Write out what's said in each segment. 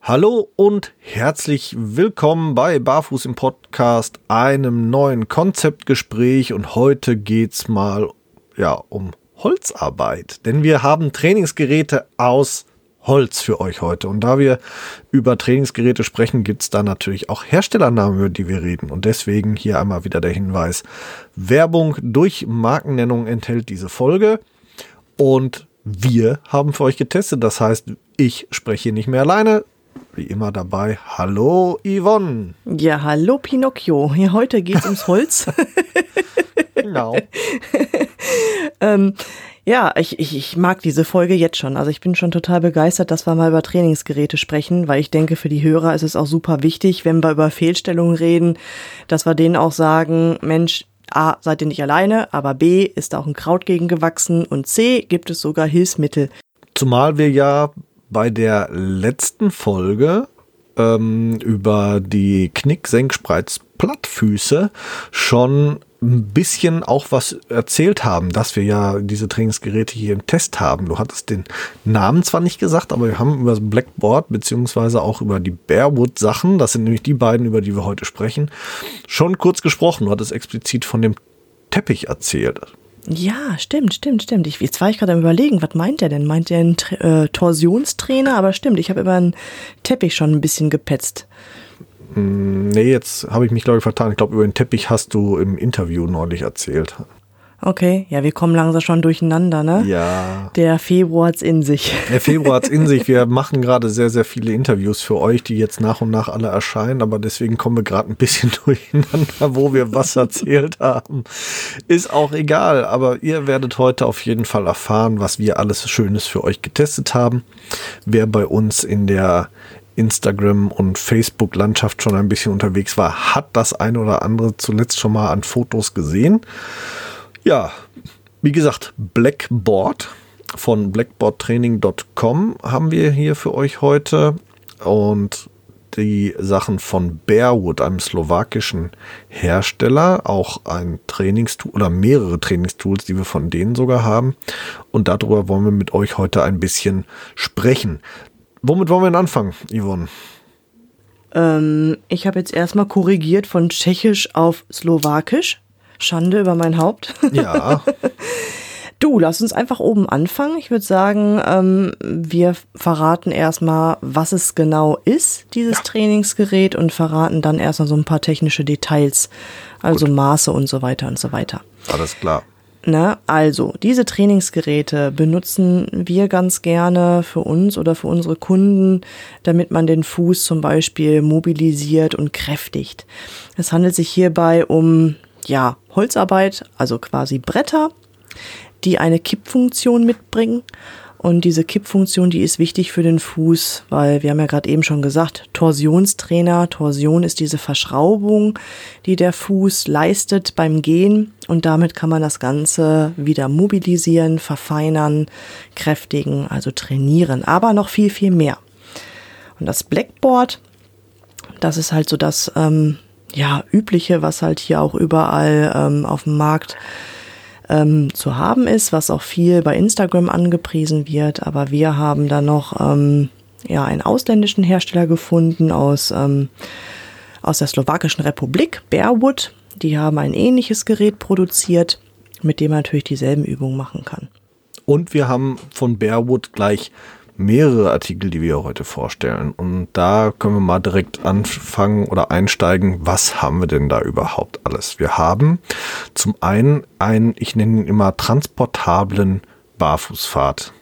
Hallo und herzlich willkommen bei Barfuß im Podcast, einem neuen Konzeptgespräch. Und heute geht's mal ja um Holzarbeit, denn wir haben Trainingsgeräte aus Holz für euch heute. Und da wir über Trainingsgeräte sprechen, gibt's da natürlich auch Herstellernamen, über die wir reden. Und deswegen hier einmal wieder der Hinweis, Werbung durch Markennennung enthält diese Folge. Und wir haben für euch getestet, das heißt, ich spreche hier nicht mehr alleine, wie immer dabei. Hallo Yvonne. Ja, hallo Pinocchio. Ja, heute geht es ums Holz. genau. ähm, ja, ich, ich, ich mag diese Folge jetzt schon. Also ich bin schon total begeistert, dass wir mal über Trainingsgeräte sprechen, weil ich denke, für die Hörer ist es auch super wichtig, wenn wir über Fehlstellungen reden, dass wir denen auch sagen, Mensch, A, seid ihr nicht alleine, aber B, ist auch ein Kraut gegen gewachsen und C, gibt es sogar Hilfsmittel. Zumal wir ja bei der letzten Folge ähm, über die Knick-Senk-Spreiz-Plattfüße schon ein bisschen auch was erzählt haben, dass wir ja diese Trainingsgeräte hier im Test haben. Du hattest den Namen zwar nicht gesagt, aber wir haben über das Blackboard beziehungsweise auch über die Bearwood Sachen, das sind nämlich die beiden, über die wir heute sprechen, schon kurz gesprochen. Du hattest explizit von dem Teppich erzählt. Ja, stimmt, stimmt, stimmt. Ich, jetzt war ich gerade am überlegen, was meint er denn? Meint er einen äh, Torsionstrainer? Aber stimmt, ich habe über einen Teppich schon ein bisschen gepetzt. Mm, nee, jetzt habe ich mich, glaube ich, vertan. Ich glaube, über den Teppich hast du im Interview neulich erzählt. Okay, ja, wir kommen langsam schon durcheinander, ne? Ja. Der Februar hat's in sich. Der Februar hat's in sich. Wir machen gerade sehr, sehr viele Interviews für euch, die jetzt nach und nach alle erscheinen, aber deswegen kommen wir gerade ein bisschen durcheinander, wo wir was erzählt haben. Ist auch egal, aber ihr werdet heute auf jeden Fall erfahren, was wir alles Schönes für euch getestet haben. Wer bei uns in der Instagram- und Facebook-Landschaft schon ein bisschen unterwegs war, hat das ein oder andere zuletzt schon mal an Fotos gesehen. Ja, wie gesagt, Blackboard von blackboardtraining.com haben wir hier für euch heute und die Sachen von Bearwood, einem slowakischen Hersteller, auch ein Trainingstool oder mehrere Trainingstools, die wir von denen sogar haben. Und darüber wollen wir mit euch heute ein bisschen sprechen. Womit wollen wir denn anfangen, Yvonne? Ähm, ich habe jetzt erstmal korrigiert von Tschechisch auf Slowakisch. Schande über mein Haupt. Ja. Du, lass uns einfach oben anfangen. Ich würde sagen, ähm, wir verraten erstmal, was es genau ist, dieses ja. Trainingsgerät, und verraten dann erstmal so ein paar technische Details, also Gut. Maße und so weiter und so weiter. Alles klar. Na, also, diese Trainingsgeräte benutzen wir ganz gerne für uns oder für unsere Kunden, damit man den Fuß zum Beispiel mobilisiert und kräftigt. Es handelt sich hierbei um ja, Holzarbeit, also quasi Bretter, die eine Kippfunktion mitbringen. Und diese Kippfunktion, die ist wichtig für den Fuß, weil wir haben ja gerade eben schon gesagt, Torsionstrainer. Torsion ist diese Verschraubung, die der Fuß leistet beim Gehen. Und damit kann man das Ganze wieder mobilisieren, verfeinern, kräftigen, also trainieren. Aber noch viel, viel mehr. Und das Blackboard, das ist halt so das ähm, ja, übliche, was halt hier auch überall ähm, auf dem Markt ähm, zu haben ist, was auch viel bei Instagram angepriesen wird. Aber wir haben da noch ähm, ja, einen ausländischen Hersteller gefunden aus, ähm, aus der Slowakischen Republik, Bearwood. Die haben ein ähnliches Gerät produziert, mit dem man natürlich dieselben Übungen machen kann. Und wir haben von Bearwood gleich mehrere Artikel, die wir heute vorstellen. Und da können wir mal direkt anfangen oder einsteigen. Was haben wir denn da überhaupt alles? Wir haben zum einen einen, ich nenne ihn immer transportablen Barfußpfad.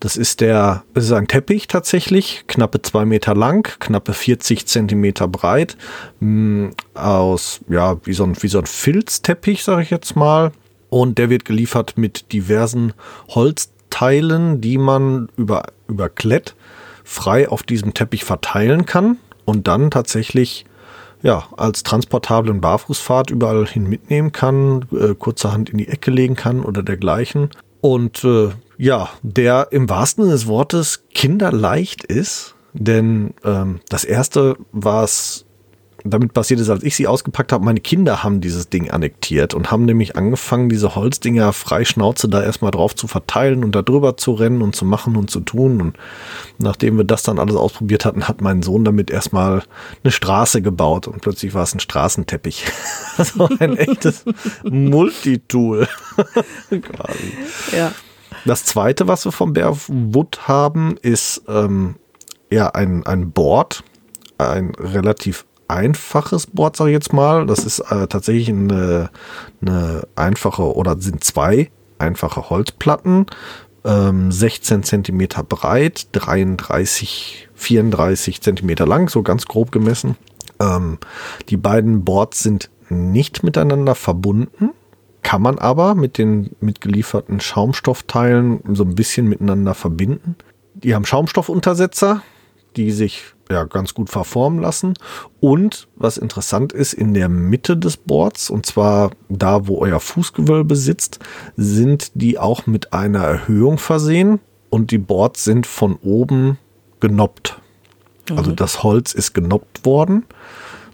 Das ist der, das ist ein Teppich tatsächlich, knappe zwei Meter lang, knappe 40 Zentimeter breit, mh, hm, aus, ja, wie so ein, wie so ein Filzteppich, sage ich jetzt mal. Und der wird geliefert mit diversen Holz Teilen, die man über, über Klett frei auf diesem Teppich verteilen kann und dann tatsächlich ja, als transportablen Barfußpfad überall hin mitnehmen kann, äh, kurzerhand in die Ecke legen kann oder dergleichen. Und äh, ja, der im wahrsten Sinne des Wortes kinderleicht ist, denn ähm, das erste, was damit passiert ist, als ich sie ausgepackt habe, meine Kinder haben dieses Ding annektiert und haben nämlich angefangen, diese Holzdinger frei Schnauze da erstmal drauf zu verteilen und da drüber zu rennen und zu machen und zu tun. Und nachdem wir das dann alles ausprobiert hatten, hat mein Sohn damit erstmal eine Straße gebaut und plötzlich war es ein Straßenteppich. also ein echtes Multitool. Quasi. Ja. Das zweite, was wir vom Bearwood haben, ist ähm, ja ein, ein Board, ein relativ einfaches Board, sage ich jetzt mal. Das ist äh, tatsächlich eine, eine einfache oder sind zwei einfache Holzplatten, ähm, 16 Zentimeter breit, 33, 34 Zentimeter lang, so ganz grob gemessen. Ähm, die beiden Boards sind nicht miteinander verbunden, kann man aber mit den mitgelieferten Schaumstoffteilen so ein bisschen miteinander verbinden. Die haben Schaumstoffuntersetzer, die sich ja ganz gut verformen lassen. Und was interessant ist, in der Mitte des Boards, und zwar da, wo euer Fußgewölbe sitzt, sind die auch mit einer Erhöhung versehen und die Boards sind von oben genoppt. Mhm. Also das Holz ist genoppt worden,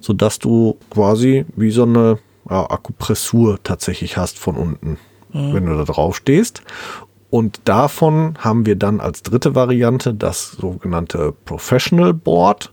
sodass du quasi wie so eine ja, Akupressur tatsächlich hast von unten, mhm. wenn du da drauf stehst. Und davon haben wir dann als dritte Variante das sogenannte Professional Board.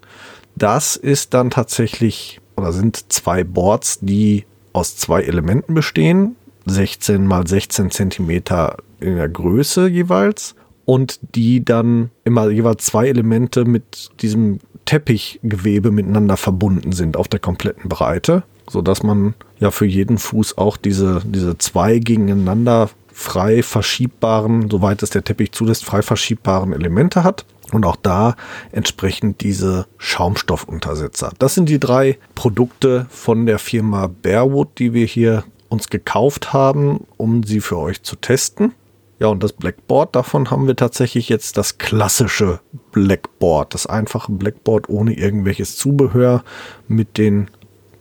Das ist dann tatsächlich oder sind zwei Boards, die aus zwei Elementen bestehen. 16 mal 16 Zentimeter in der Größe jeweils. Und die dann immer jeweils zwei Elemente mit diesem Teppichgewebe miteinander verbunden sind auf der kompletten Breite, sodass man ja für jeden Fuß auch diese, diese zwei gegeneinander frei verschiebbaren, soweit es der Teppich zulässt, frei verschiebbaren Elemente hat. Und auch da entsprechend diese Schaumstoffuntersetzer. Das sind die drei Produkte von der Firma Bearwood, die wir hier uns gekauft haben, um sie für euch zu testen. Ja, und das Blackboard, davon haben wir tatsächlich jetzt das klassische Blackboard, das einfache Blackboard ohne irgendwelches Zubehör mit den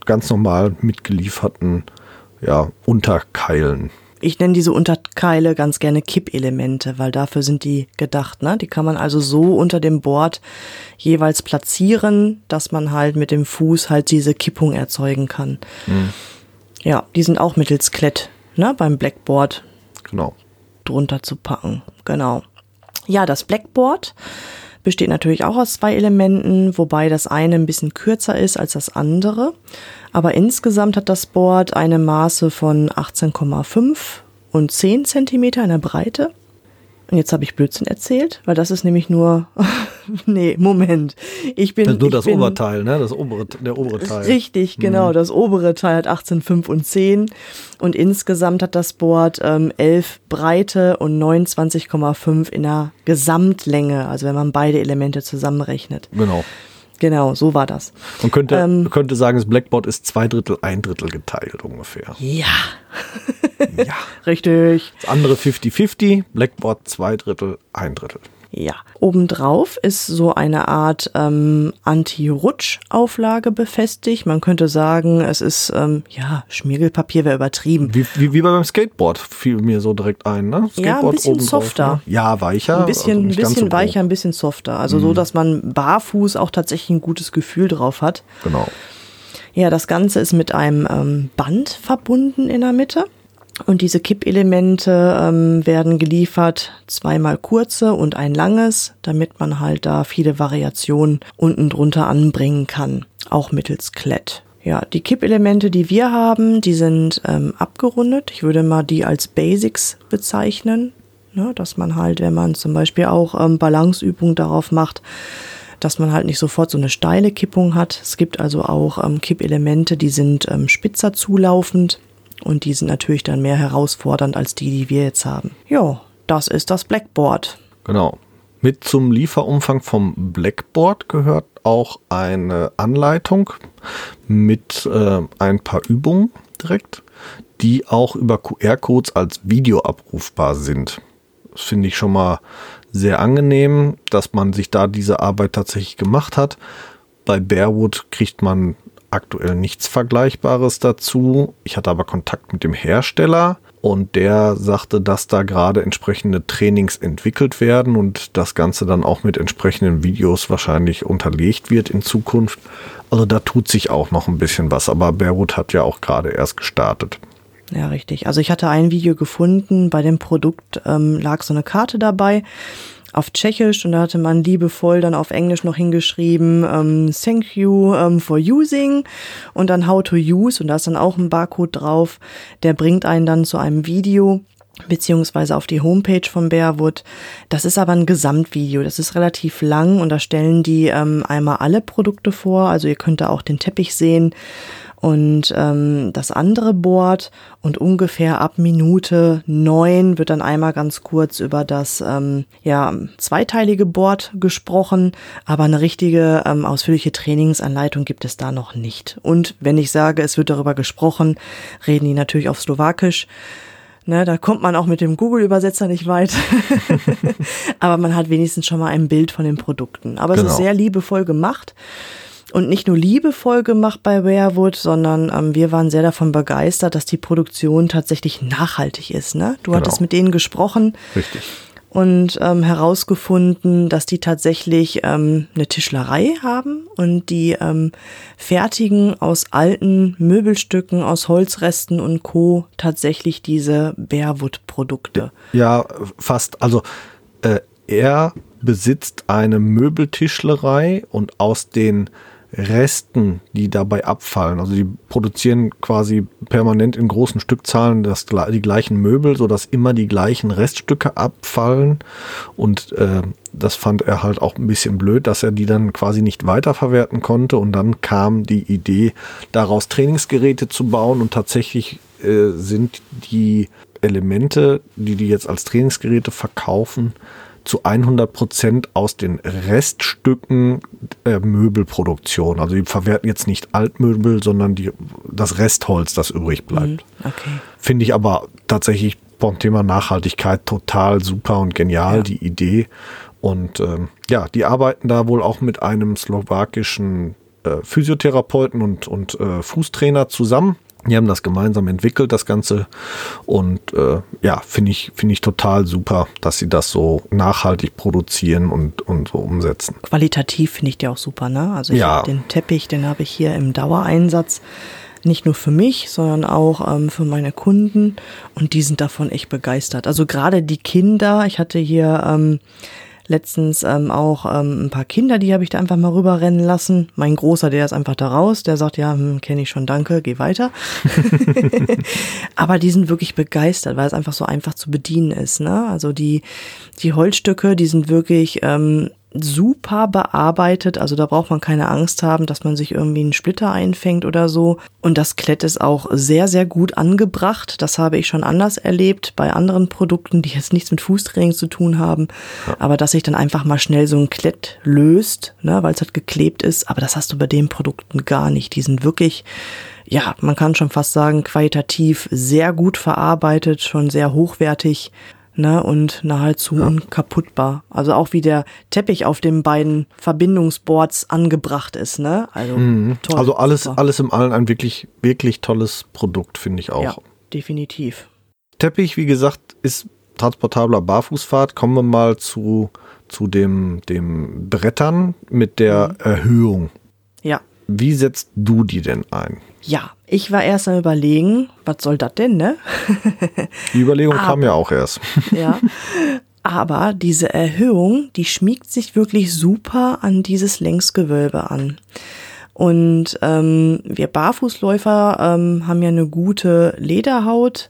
ganz normal mitgelieferten ja, Unterkeilen ich nenne diese Unterkeile ganz gerne Kippelemente, weil dafür sind die gedacht. Ne? Die kann man also so unter dem Board jeweils platzieren, dass man halt mit dem Fuß halt diese Kippung erzeugen kann. Mhm. Ja, die sind auch mittels Klett ne, beim Blackboard genau. drunter zu packen. Genau. Ja, das Blackboard besteht natürlich auch aus zwei Elementen, wobei das eine ein bisschen kürzer ist als das andere. Aber insgesamt hat das Board eine Maße von 18,5 und 10 Zentimeter in der Breite. Und jetzt habe ich Blödsinn erzählt, weil das ist nämlich nur. nee, Moment. Ich bin. Das ist nur das bin, Oberteil, ne? Das obere, der obere Teil. Richtig, genau. Mhm. Das obere Teil hat 18,5 und 10. Und insgesamt hat das Board ähm, 11 Breite und 29,5 in der Gesamtlänge. Also wenn man beide Elemente zusammenrechnet. Genau. Genau, so war das. Man könnte, ähm, könnte sagen, das Blackboard ist zwei Drittel, ein Drittel geteilt ungefähr. Ja. ja. Richtig. Das andere 50-50, Blackboard zwei Drittel, ein Drittel. Ja. Obendrauf ist so eine Art ähm, Anti-Rutsch-Auflage befestigt. Man könnte sagen, es ist, ähm, ja, Schmirgelpapier wäre übertrieben. Wie, wie, wie beim Skateboard fiel mir so direkt ein, ne? Skateboard ja, ein bisschen softer. Drauf, ne? Ja, weicher. Ein bisschen, also ein bisschen so weicher, ein bisschen softer. Also mhm. so, dass man barfuß auch tatsächlich ein gutes Gefühl drauf hat. Genau. Ja, das Ganze ist mit einem ähm, Band verbunden in der Mitte. Und diese Kippelemente ähm, werden geliefert, zweimal kurze und ein langes, damit man halt da viele Variationen unten drunter anbringen kann, auch mittels Klett. Ja, die Kippelemente, die wir haben, die sind ähm, abgerundet. Ich würde mal die als Basics bezeichnen, ne, dass man halt, wenn man zum Beispiel auch ähm, Balanceübungen darauf macht, dass man halt nicht sofort so eine steile Kippung hat. Es gibt also auch ähm, Kippelemente, die sind ähm, spitzer zulaufend und die sind natürlich dann mehr herausfordernd als die, die wir jetzt haben. Ja, das ist das Blackboard. Genau. Mit zum Lieferumfang vom Blackboard gehört auch eine Anleitung mit äh, ein paar Übungen direkt, die auch über QR-Codes als Video abrufbar sind. Das finde ich schon mal sehr angenehm, dass man sich da diese Arbeit tatsächlich gemacht hat. Bei Bearwood kriegt man aktuell nichts Vergleichbares dazu. Ich hatte aber Kontakt mit dem Hersteller und der sagte, dass da gerade entsprechende Trainings entwickelt werden und das Ganze dann auch mit entsprechenden Videos wahrscheinlich unterlegt wird in Zukunft. Also da tut sich auch noch ein bisschen was, aber Bearwood hat ja auch gerade erst gestartet. Ja, richtig. Also ich hatte ein Video gefunden, bei dem Produkt ähm, lag so eine Karte dabei auf Tschechisch und da hatte man liebevoll dann auf Englisch noch hingeschrieben, ähm, thank you ähm, for using und dann how to use und da ist dann auch ein Barcode drauf, der bringt einen dann zu einem Video beziehungsweise auf die Homepage von Bearwood. Das ist aber ein Gesamtvideo, das ist relativ lang und da stellen die ähm, einmal alle Produkte vor, also ihr könnt da auch den Teppich sehen und ähm, das andere Board und ungefähr ab Minute neun wird dann einmal ganz kurz über das ähm, ja zweiteilige Board gesprochen, aber eine richtige ähm, ausführliche Trainingsanleitung gibt es da noch nicht. Und wenn ich sage, es wird darüber gesprochen, reden die natürlich auf Slowakisch. Ne, da kommt man auch mit dem Google-Übersetzer nicht weit. Aber man hat wenigstens schon mal ein Bild von den Produkten. Aber genau. es ist genau. sehr liebevoll gemacht und nicht nur liebevoll gemacht bei Werewood, sondern ähm, wir waren sehr davon begeistert, dass die Produktion tatsächlich nachhaltig ist. Ne? Du genau. hattest mit denen gesprochen. Richtig. Und ähm, herausgefunden, dass die tatsächlich ähm, eine Tischlerei haben und die ähm, fertigen aus alten Möbelstücken, aus Holzresten und Co. tatsächlich diese Bearwood-Produkte. Ja, fast. Also äh, er besitzt eine Möbeltischlerei und aus den Resten, die dabei abfallen. Also die produzieren quasi permanent in großen Stückzahlen das, die gleichen Möbel, sodass immer die gleichen Reststücke abfallen. Und äh, das fand er halt auch ein bisschen blöd, dass er die dann quasi nicht weiterverwerten konnte. Und dann kam die Idee, daraus Trainingsgeräte zu bauen. Und tatsächlich äh, sind die Elemente, die die jetzt als Trainingsgeräte verkaufen, zu 100 Prozent aus den Reststücken der Möbelproduktion. Also die verwerten jetzt nicht Altmöbel, sondern die, das Restholz, das übrig bleibt. Mhm, okay. Finde ich aber tatsächlich beim Thema Nachhaltigkeit total super und genial, ja. die Idee. Und ähm, ja, die arbeiten da wohl auch mit einem slowakischen äh, Physiotherapeuten und, und äh, Fußtrainer zusammen die haben das gemeinsam entwickelt, das Ganze. Und äh, ja, finde ich, finde ich total super, dass sie das so nachhaltig produzieren und, und so umsetzen. Qualitativ finde ich die auch super, ne? Also ich ja. den Teppich, den habe ich hier im Dauereinsatz. Nicht nur für mich, sondern auch ähm, für meine Kunden. Und die sind davon echt begeistert. Also gerade die Kinder, ich hatte hier ähm, letztens ähm, auch ähm, ein paar Kinder, die habe ich da einfach mal rüberrennen lassen. Mein Großer, der ist einfach da raus, der sagt, ja, hm, kenne ich schon, danke, geh weiter. Aber die sind wirklich begeistert, weil es einfach so einfach zu bedienen ist. Ne? Also die, die Holzstücke, die sind wirklich ähm, super bearbeitet. Also da braucht man keine Angst haben, dass man sich irgendwie einen Splitter einfängt oder so. Und das Klett ist auch sehr, sehr gut angebracht. Das habe ich schon anders erlebt bei anderen Produkten, die jetzt nichts mit Fußtraining zu tun haben. Ja. Aber dass sich dann einfach mal schnell so ein Klett löst, ne, weil es halt geklebt ist. Aber das hast du bei den Produkten gar nicht. Die sind wirklich ja, man kann schon fast sagen, qualitativ sehr gut verarbeitet, schon sehr hochwertig ne, und nahezu ja. unkaputtbar. Also auch wie der Teppich auf den beiden Verbindungsboards angebracht ist, ne? Also, mhm. toll, also alles, super. alles im Allen ein wirklich, wirklich tolles Produkt, finde ich auch. Ja, definitiv. Teppich, wie gesagt, ist transportabler Barfußfahrt. Kommen wir mal zu, zu dem, dem Brettern mit der mhm. Erhöhung. Ja. Wie setzt du die denn ein? Ja, ich war erst am überlegen, was soll das denn, ne? Die Überlegung aber, kam ja auch erst. Ja. Aber diese Erhöhung, die schmiegt sich wirklich super an dieses Längsgewölbe an. Und ähm, wir Barfußläufer ähm, haben ja eine gute Lederhaut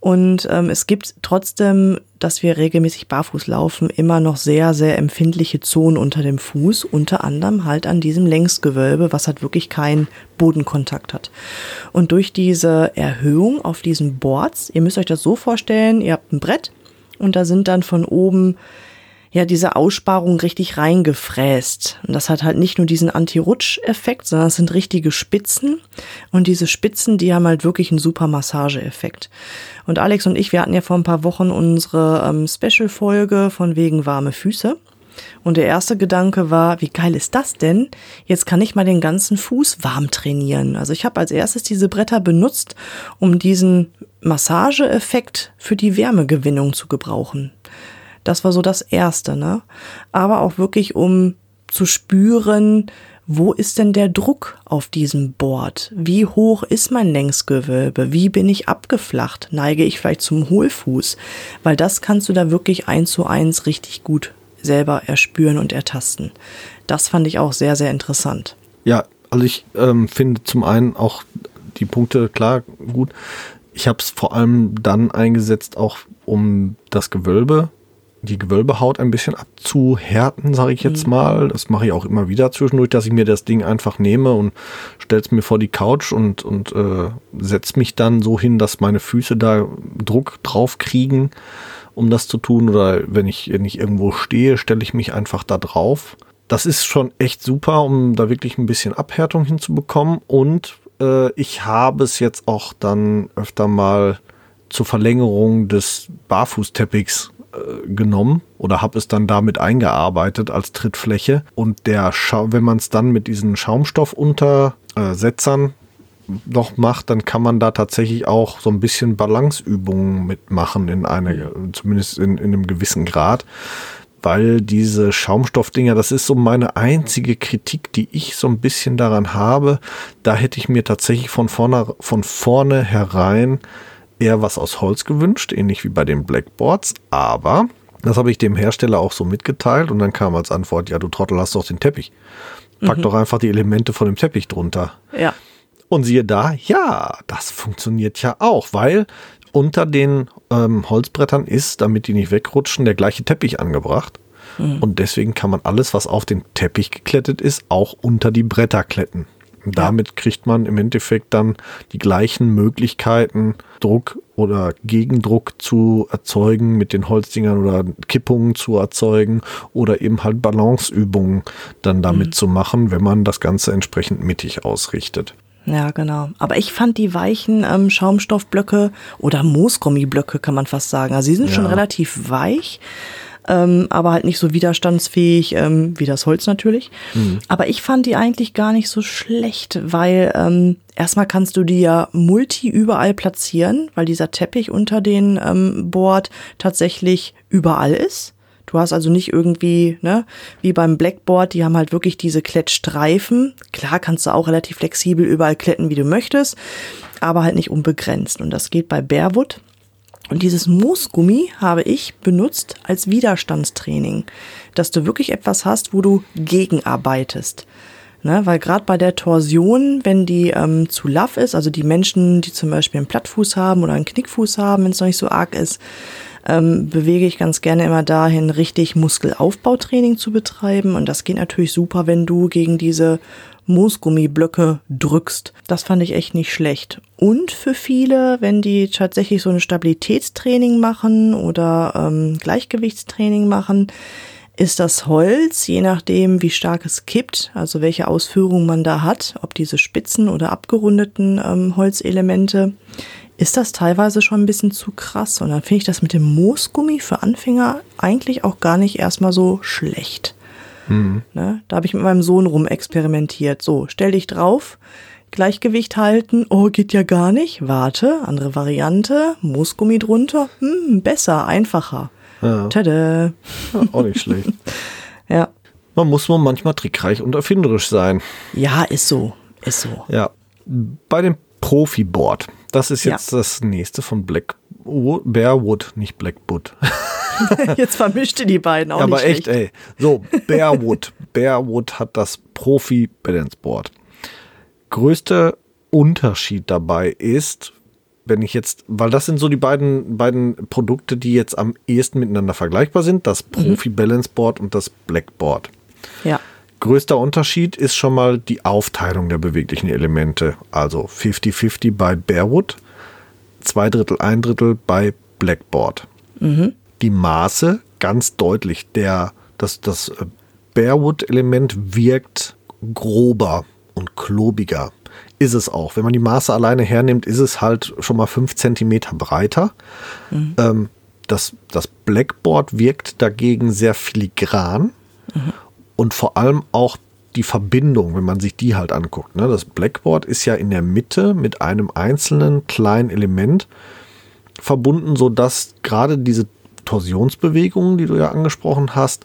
und ähm, es gibt trotzdem, dass wir regelmäßig barfuß laufen, immer noch sehr, sehr empfindliche Zonen unter dem Fuß, unter anderem halt an diesem Längsgewölbe, was halt wirklich keinen Bodenkontakt hat. Und durch diese Erhöhung auf diesen Boards, ihr müsst euch das so vorstellen, ihr habt ein Brett und da sind dann von oben ja diese Aussparung richtig reingefräst. Und das hat halt nicht nur diesen Anti-Rutsch-Effekt, sondern es sind richtige Spitzen. Und diese Spitzen, die haben halt wirklich einen super Massage-Effekt. Und Alex und ich, wir hatten ja vor ein paar Wochen unsere ähm, Special-Folge von wegen warme Füße. Und der erste Gedanke war, wie geil ist das denn? Jetzt kann ich mal den ganzen Fuß warm trainieren. Also ich habe als erstes diese Bretter benutzt, um diesen Massageeffekt für die Wärmegewinnung zu gebrauchen. Das war so das Erste, ne? Aber auch wirklich, um zu spüren, wo ist denn der Druck auf diesem Board? Wie hoch ist mein Längsgewölbe? Wie bin ich abgeflacht? Neige ich vielleicht zum Hohlfuß? Weil das kannst du da wirklich eins zu eins richtig gut selber erspüren und ertasten. Das fand ich auch sehr, sehr interessant. Ja, also ich ähm, finde zum einen auch die Punkte klar gut. Ich habe es vor allem dann eingesetzt, auch um das Gewölbe die Gewölbehaut ein bisschen abzuhärten, sage ich jetzt mhm. mal. Das mache ich auch immer wieder zwischendurch, dass ich mir das Ding einfach nehme und stelle es mir vor die Couch und, und äh, setze mich dann so hin, dass meine Füße da Druck drauf kriegen, um das zu tun. Oder wenn ich, wenn ich irgendwo stehe, stelle ich mich einfach da drauf. Das ist schon echt super, um da wirklich ein bisschen Abhärtung hinzubekommen. Und äh, ich habe es jetzt auch dann öfter mal zur Verlängerung des Barfußteppichs äh, genommen oder habe es dann damit eingearbeitet als Trittfläche. Und der wenn man es dann mit diesen Schaumstoffuntersetzern noch macht, dann kann man da tatsächlich auch so ein bisschen Balanceübungen mitmachen in eine, zumindest in, in einem gewissen Grad. Weil diese Schaumstoffdinger, das ist so meine einzige Kritik, die ich so ein bisschen daran habe. Da hätte ich mir tatsächlich von vorne, von vorne herein eher was aus Holz gewünscht, ähnlich wie bei den Blackboards, aber das habe ich dem Hersteller auch so mitgeteilt und dann kam als Antwort, ja, du Trottel hast doch den Teppich. Pack mhm. doch einfach die Elemente von dem Teppich drunter. Ja. Und siehe da, ja, das funktioniert ja auch, weil unter den ähm, Holzbrettern ist, damit die nicht wegrutschen, der gleiche Teppich angebracht. Mhm. Und deswegen kann man alles, was auf den Teppich geklettet ist, auch unter die Bretter kletten. Damit kriegt man im Endeffekt dann die gleichen Möglichkeiten, Druck oder Gegendruck zu erzeugen mit den Holzdingern oder Kippungen zu erzeugen oder eben halt Balanceübungen dann damit mhm. zu machen, wenn man das Ganze entsprechend mittig ausrichtet. Ja, genau. Aber ich fand die weichen ähm, Schaumstoffblöcke oder Moosgummiblöcke, kann man fast sagen. Also sie sind ja. schon relativ weich ähm, aber halt nicht so widerstandsfähig ähm, wie das Holz natürlich. Mhm. Aber ich fand die eigentlich gar nicht so schlecht, weil ähm, erstmal kannst du die ja multi überall platzieren, weil dieser Teppich unter den ähm, Board tatsächlich überall ist. Du hast also nicht irgendwie, ne, wie beim Blackboard, die haben halt wirklich diese Klettstreifen. Klar kannst du auch relativ flexibel überall kletten, wie du möchtest, aber halt nicht unbegrenzt. Und das geht bei Bearwood. Und dieses Moosgummi habe ich benutzt als Widerstandstraining, dass du wirklich etwas hast, wo du gegenarbeitest. Ne, weil gerade bei der Torsion, wenn die ähm, zu laff ist, also die Menschen, die zum Beispiel einen Plattfuß haben oder einen Knickfuß haben, wenn es noch nicht so arg ist, ähm, bewege ich ganz gerne immer dahin, richtig Muskelaufbautraining zu betreiben. Und das geht natürlich super, wenn du gegen diese Moosgummiblöcke drückst. Das fand ich echt nicht schlecht. Und für viele, wenn die tatsächlich so ein Stabilitätstraining machen oder ähm, Gleichgewichtstraining machen, ist das Holz, je nachdem, wie stark es kippt, also welche Ausführung man da hat, ob diese spitzen oder abgerundeten ähm, Holzelemente, ist das teilweise schon ein bisschen zu krass. Und dann finde ich das mit dem Moosgummi für Anfänger eigentlich auch gar nicht erstmal so schlecht. Mhm. Ne? Da habe ich mit meinem Sohn rumexperimentiert. So, stell dich drauf, Gleichgewicht halten, oh, geht ja gar nicht. Warte, andere Variante, Moosgummi drunter, hm, besser, einfacher. Ja. Tada. Ja, auch nicht schlecht. ja. Man muss man manchmal trickreich und erfinderisch sein. Ja, ist so. Ist so. Ja. Bei dem Profi-Board, das ist jetzt ja. das nächste von Black Bearwood, nicht Blackwood. Jetzt vermischte die beiden auch ja, nicht Aber echt, ey. So, Bearwood. Bearwood hat das Profi Balance Board. Größter Unterschied dabei ist, wenn ich jetzt, weil das sind so die beiden, beiden Produkte, die jetzt am ehesten miteinander vergleichbar sind, das mhm. Profi Balance Board und das Blackboard. Ja. Größter Unterschied ist schon mal die Aufteilung der beweglichen Elemente. Also 50-50 bei Bearwood, zwei Drittel, ein Drittel bei Blackboard. Mhm die Maße ganz deutlich. Der, das, das äh, Bearwood-Element wirkt grober und klobiger. Ist es auch. Wenn man die Maße alleine hernimmt, ist es halt schon mal fünf Zentimeter breiter. Mhm. Ähm, das, das Blackboard wirkt dagegen sehr filigran. Und vor allem auch die Verbindung, wenn man sich die halt anguckt. Ne? Das Blackboard ist ja in der Mitte mit einem einzelnen kleinen Element verbunden, sodass gerade diese Torsionsbewegungen, die du ja angesprochen hast,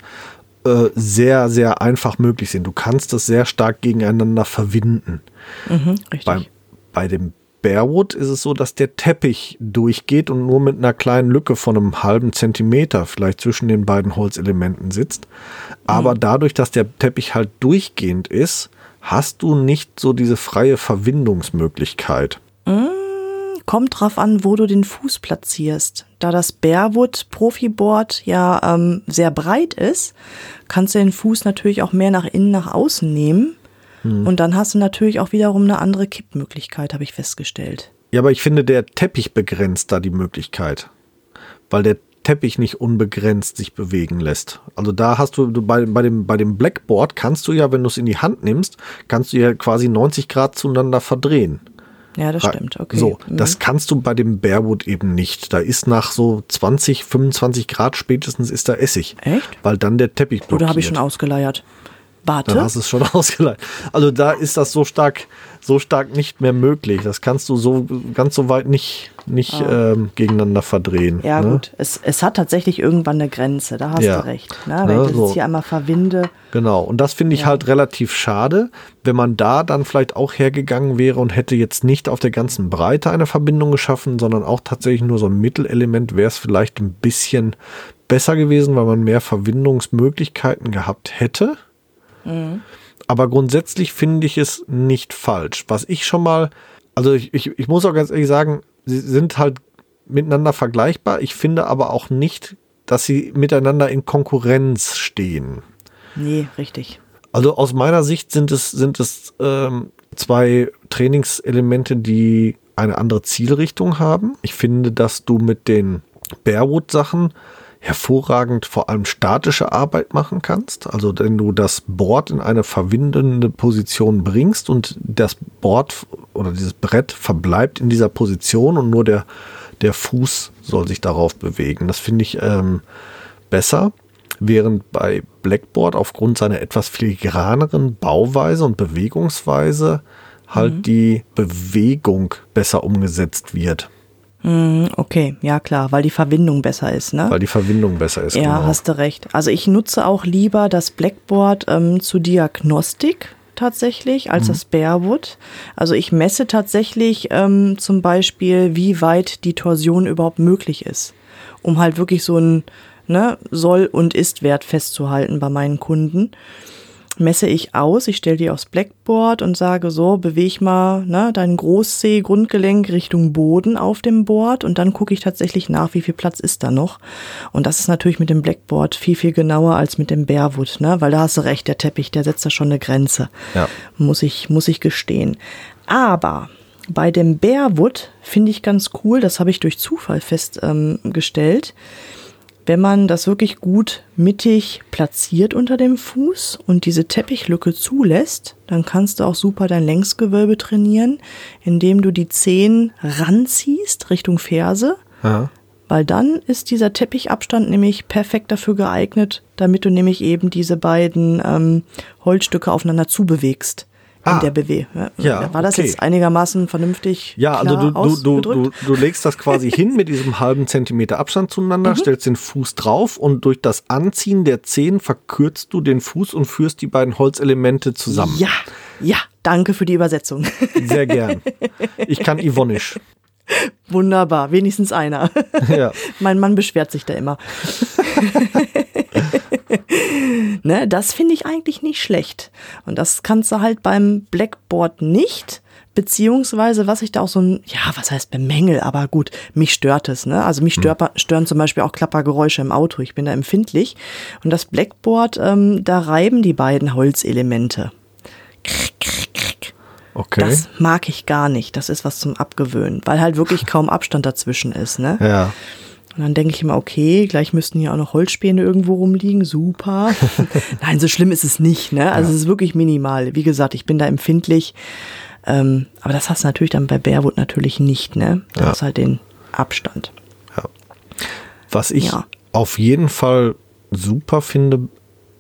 äh, sehr, sehr einfach möglich sind. Du kannst das sehr stark gegeneinander verwinden. Mhm, richtig. Bei, bei dem Bearwood ist es so, dass der Teppich durchgeht und nur mit einer kleinen Lücke von einem halben Zentimeter vielleicht zwischen den beiden Holzelementen sitzt. Aber Mhm. dadurch, dass der Teppich halt durchgehend ist, hast du nicht so diese freie Verwindungsmöglichkeit. Kommt drauf an, wo du den Fuß platzierst. Da das Bearwood Profiboard ja ähm, sehr breit ist, kannst du den Fuß natürlich auch mehr nach innen, nach außen nehmen. Und dann hast du natürlich auch wiederum eine andere Kippmöglichkeit, habe ich festgestellt. Ja, aber ich finde, der Teppich begrenzt da die Möglichkeit. Weil der Teppich nicht unbegrenzt sich bewegen lässt. Also da hast du, du bei, bei, dem, bei dem Blackboard kannst du ja, wenn du es in die Hand nimmst, kannst du ja quasi 90 Grad zueinander verdrehen. Ja, das stimmt, okay. So, Mhm. das kannst du bei dem Bearwood eben nicht. Da ist nach so 20, 25 Grad spätestens ist da Essig. Echt? Weil dann der Teppich blockiert. Oder habe ich schon ausgeleiert? Warte. Dann hast du es schon ausgeleitet. Also da ist das so stark, so stark nicht mehr möglich. Das kannst du so ganz so weit nicht, nicht ähm, gegeneinander verdrehen. ja, ne? gut. Es, es hat tatsächlich irgendwann eine Grenze, da hast Ja. du recht. Ne? Wenn Ne, ich das so. hier einmal verwinde. Genau. Und das finde ich Ja. halt relativ schade, wenn man da dann vielleicht auch hergegangen wäre und hätte jetzt nicht auf der ganzen Breite eine Verbindung geschaffen, sondern auch tatsächlich nur so ein Mittelelement, wäre es vielleicht ein bisschen besser gewesen, weil man mehr Verbindungsmöglichkeiten gehabt hätte. Aber grundsätzlich finde ich es nicht falsch. Was ich schon mal, also ich, ich, ich muss auch ganz ehrlich sagen, sie sind halt miteinander vergleichbar. Ich finde aber auch nicht, dass sie miteinander in Konkurrenz stehen. Nee, richtig. Also aus meiner Sicht sind es, sind es ähm, zwei Trainingselemente, die eine andere Zielrichtung haben. Ich finde, dass du mit den Bearwood-Sachen hervorragend vor allem statische Arbeit machen kannst. Also wenn du das Board in eine verwindende Position bringst und das Board oder dieses Brett verbleibt in dieser Position und nur der, der Fuß soll sich darauf bewegen. Das finde ich ähm, besser. Während bei Blackboard aufgrund seiner etwas filigraneren Bauweise und Bewegungsweise halt die Bewegung besser umgesetzt wird, Mhm, Okay, ja klar, weil die Verbindung besser ist, ne? weil die Verbindung besser ist. Ja, genau. hast du recht. Also ich nutze auch lieber das Blackboard ähm, zu Diagnostik tatsächlich als das Bearwood. Also ich messe tatsächlich ähm, zum Beispiel, wie weit die Torsion überhaupt möglich ist, um halt wirklich so ein ne, Soll- und Ist-Wert festzuhalten bei meinen Kunden. Messe ich aus, ich stelle die aufs Blackboard und sage so, beweg mal ne, dein Großzeh-Grundgelenk Richtung Boden auf dem Board und dann gucke ich tatsächlich nach, wie viel Platz ist da noch. Und das ist natürlich mit dem Blackboard viel, viel genauer als mit dem Bearwood, ne? weil da hast du recht, der Teppich, der setzt da schon eine Grenze. Ja. Muss ich, muss ich gestehen. Aber bei dem Bearwood finde ich ganz cool, das habe ich durch Zufall festgestellt, ähm, wenn man das wirklich gut mittig platziert unter dem Fuß und diese Teppichlücke zulässt, dann kannst du auch super dein Längsgewölbe trainieren, indem du die Zehen ranziehst Richtung Ferse, Ja. weil dann ist dieser Teppichabstand nämlich perfekt dafür geeignet, damit du nämlich eben diese beiden ähm, Holzstücke aufeinander zubewegst. In Ah. der Bewegung. Ja, War das okay. jetzt einigermaßen vernünftig? Ja, also du, du, du, du legst das quasi hin mit diesem halben Zentimeter Abstand zueinander, Mhm. stellst den Fuß drauf und durch das Anziehen der Zehen verkürzt du den Fuß und führst die beiden Holzelemente zusammen. Ja, ja, danke für die Übersetzung. Sehr gern. Ich kann Ivonisch. Wunderbar, wenigstens einer. Ja. mein Mann beschwert sich da immer. ne, das finde ich eigentlich nicht schlecht. Und das kannst du halt beim Blackboard nicht. Beziehungsweise, was ich da auch so ein, ja, was heißt bemängel, aber gut, mich stört es, ne? Also mich stört, stören zum Beispiel auch Klappergeräusche im Auto. Ich bin da empfindlich. Und das Blackboard, ähm, da reiben die beiden Holzelemente. Okay. Das mag ich gar nicht. Das ist was zum Abgewöhnen, weil halt wirklich kaum Abstand dazwischen ist, ne? ja. Und dann denke ich immer, okay, gleich müssten hier auch noch Holzspäne irgendwo rumliegen, super. Nein, so schlimm ist es nicht, ne? Also es ist wirklich minimal. Wie gesagt, ich bin da empfindlich. Ähm, aber das hast du natürlich dann bei Bearwood natürlich nicht, ne? Da Ja. hast halt den Abstand. Was ich Ja. auf jeden Fall super finde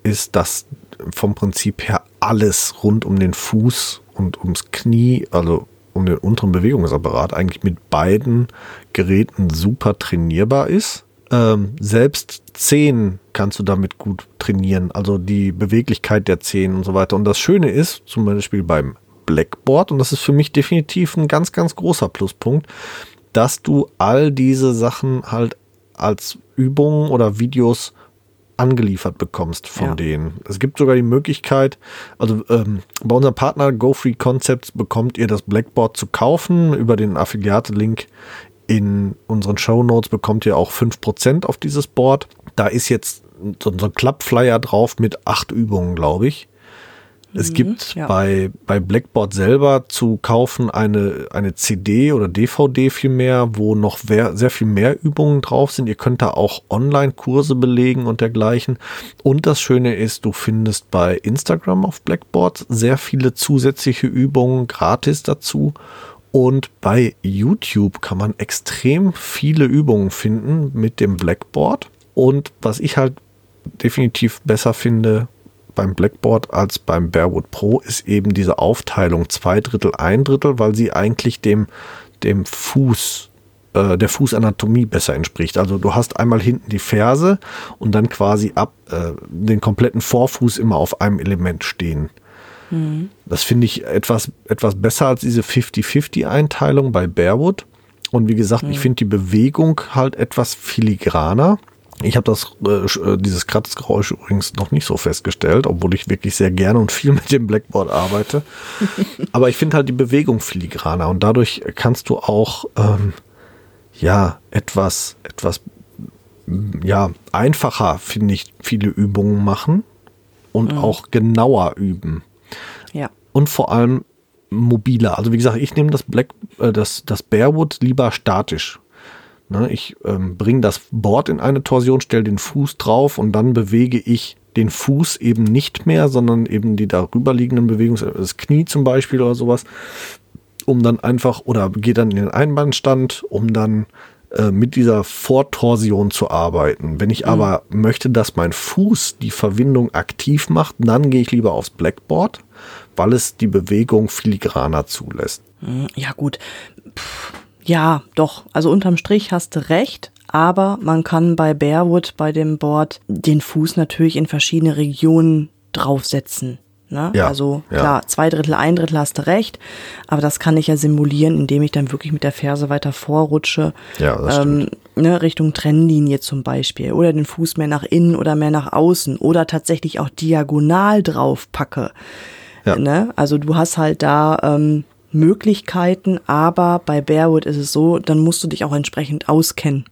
ist, dass vom Prinzip her alles rund um den Fuß und ums Knie, also um den unteren Bewegungsapparat, eigentlich mit beiden Geräten super trainierbar ist. Ähm, selbst Zehen kannst du damit gut trainieren, also die Beweglichkeit der Zehen und so weiter. Und das Schöne ist, zum Beispiel beim Blackboard, und das ist für mich definitiv ein ganz, ganz großer Pluspunkt, dass du all diese Sachen halt als Übungen oder Videos angeliefert bekommst von ja. denen. Es gibt sogar die Möglichkeit, also ähm, bei unserem Partner GoFree Concepts bekommt ihr das Blackboard zu kaufen. Über den Affiliate-Link in unseren Show Notes bekommt ihr auch 5% auf dieses Board. Da ist jetzt so, so ein Klappflyer drauf mit acht Übungen, glaube ich. Es mhm, gibt ja. bei, bei Blackboard selber zu kaufen eine, eine CD oder DVD vielmehr, wo noch sehr viel mehr Übungen drauf sind. Ihr könnt da auch Online-Kurse belegen und dergleichen. Und das Schöne ist, du findest bei Instagram auf Blackboard sehr viele zusätzliche Übungen gratis dazu. Und bei YouTube kann man extrem viele Übungen finden mit dem Blackboard. Und was ich halt definitiv besser finde, beim Blackboard als beim Bearwood Pro ist eben diese Aufteilung zwei Drittel, ein Drittel, weil sie eigentlich dem, dem Fuß, äh, der Fußanatomie besser entspricht. Also du hast einmal hinten die Ferse und dann quasi ab äh, den kompletten Vorfuß immer auf einem Element stehen. Mhm. Das finde ich etwas, etwas besser als diese 50-50-Einteilung bei Bearwood. Und wie gesagt, mhm. ich finde die Bewegung halt etwas filigraner. Ich habe das äh, äh, dieses Kratzgeräusch übrigens noch nicht so festgestellt, obwohl ich wirklich sehr gerne und viel mit dem Blackboard arbeite. Aber ich finde halt die Bewegung filigraner und dadurch kannst du auch ähm, ja etwas etwas ja einfacher finde ich viele Übungen machen und mhm. auch genauer üben. Ja. Und vor allem mobiler. Also wie gesagt, ich nehme das Black äh, das das Bearwood lieber statisch Ne, ich ähm, bringe das Board in eine Torsion, stelle den Fuß drauf und dann bewege ich den Fuß eben nicht mehr, sondern eben die darüber liegenden Bewegungen, das Knie zum Beispiel oder sowas, um dann einfach, oder gehe dann in den Einbandstand, um dann äh, mit dieser Vortorsion zu arbeiten. Wenn ich mhm. aber möchte, dass mein Fuß die Verbindung aktiv macht, dann gehe ich lieber aufs Blackboard, weil es die Bewegung filigraner zulässt. Hm, ja gut. Puh ja, doch. Also unterm Strich hast du recht. Aber man kann bei Bearwood, bei dem Board, den Fuß natürlich in verschiedene Regionen draufsetzen. Ne? Ja, also klar, ja. zwei Drittel, ein Drittel hast du recht, aber das kann ich ja simulieren, indem ich dann wirklich mit der Ferse weiter vorrutsche. Ja, das ähm, ne, Richtung Trennlinie zum Beispiel. Oder den Fuß mehr nach innen oder mehr nach außen. Oder tatsächlich auch diagonal drauf packe. Ja. Ne? Also du hast halt da ähm, Möglichkeiten, aber bei Bearwood ist es so, dann musst du dich auch entsprechend auskennen.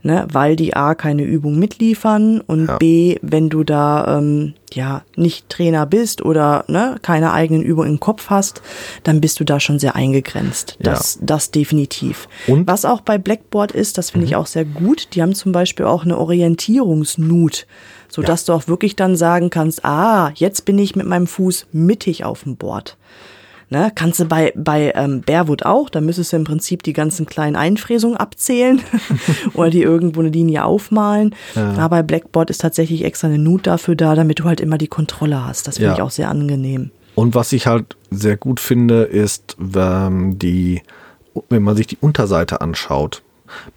Ne, weil die A keine Übung mitliefern und ja. B, wenn du da ähm, ja nicht Trainer bist oder ne, keine eigenen Übungen im Kopf hast, dann bist du da schon sehr eingegrenzt. Das, ja. das definitiv. Und? Was auch bei Blackboard ist, das finde mhm. ich auch sehr gut. Die haben zum Beispiel auch eine Orientierungsnut, so dass ja. du auch wirklich dann sagen kannst, ah, jetzt bin ich mit meinem Fuß mittig auf dem Board. Ne? Kannst du bei, bei ähm, Bearwood auch, da müsstest du im Prinzip die ganzen kleinen Einfräsungen abzählen oder die irgendwo eine Linie aufmalen. Ja. Aber bei Blackboard ist tatsächlich extra eine Nut dafür da, damit du halt immer die Kontrolle hast. Das finde ja. ich auch sehr angenehm. Und was ich halt sehr gut finde, ist, wenn, die, wenn man sich die Unterseite anschaut.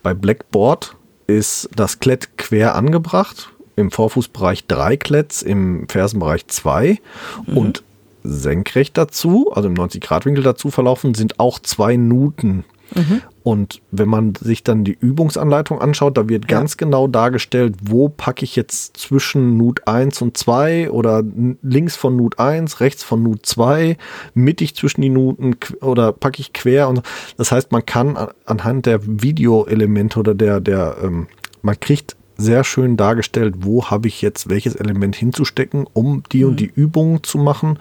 Bei Blackboard ist das Klett quer angebracht, im Vorfußbereich drei Kletts, im Fersenbereich zwei. Mhm. Und senkrecht dazu, also im 90-Grad-Winkel dazu verlaufen, sind auch zwei Nuten. Mhm. Und wenn man sich dann die Übungsanleitung anschaut, da wird ja. ganz genau dargestellt, wo packe ich jetzt zwischen Nut 1 und 2 oder links von Nut 1, rechts von Nut 2, mittig zwischen die Nuten oder packe ich quer. Und das heißt, man kann anhand der Videoelemente oder der, der, ähm, man kriegt sehr schön dargestellt, wo habe ich jetzt welches Element hinzustecken, um die und die mhm. Übung zu machen.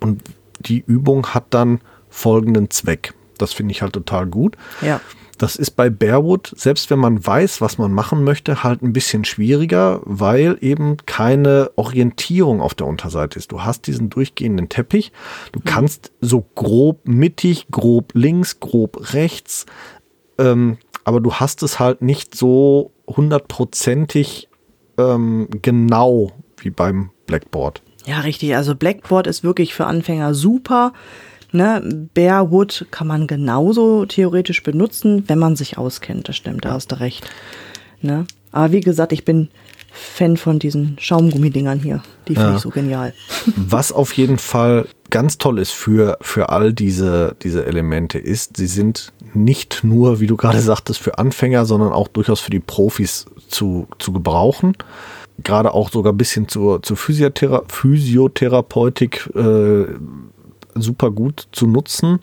Und die Übung hat dann folgenden Zweck. Das finde ich halt total gut. Ja. Das ist bei Bearwood, selbst wenn man weiß, was man machen möchte, halt ein bisschen schwieriger, weil eben keine Orientierung auf der Unterseite ist. Du hast diesen durchgehenden Teppich. Du mhm. kannst so grob mittig, grob links, grob rechts, ähm, aber du hast es halt nicht so hundertprozentig ähm, genau wie beim Blackboard. Ja, richtig. Also Blackboard ist wirklich für Anfänger super. Ne, Bearwood kann man genauso theoretisch benutzen, wenn man sich auskennt. Das stimmt, da hast du recht. Ne? Aber wie gesagt, ich bin Fan von diesen Schaumgummidingern hier. Die finde Ja. ich so genial. Was auf jeden Fall ganz toll ist für, für all diese, diese Elemente ist, sie sind nicht nur, wie du gerade sagtest, für Anfänger, sondern auch durchaus für die Profis zu, zu gebrauchen. Gerade auch sogar ein bisschen zur, zur Physiothera Physiotherapeutik äh, super gut zu nutzen.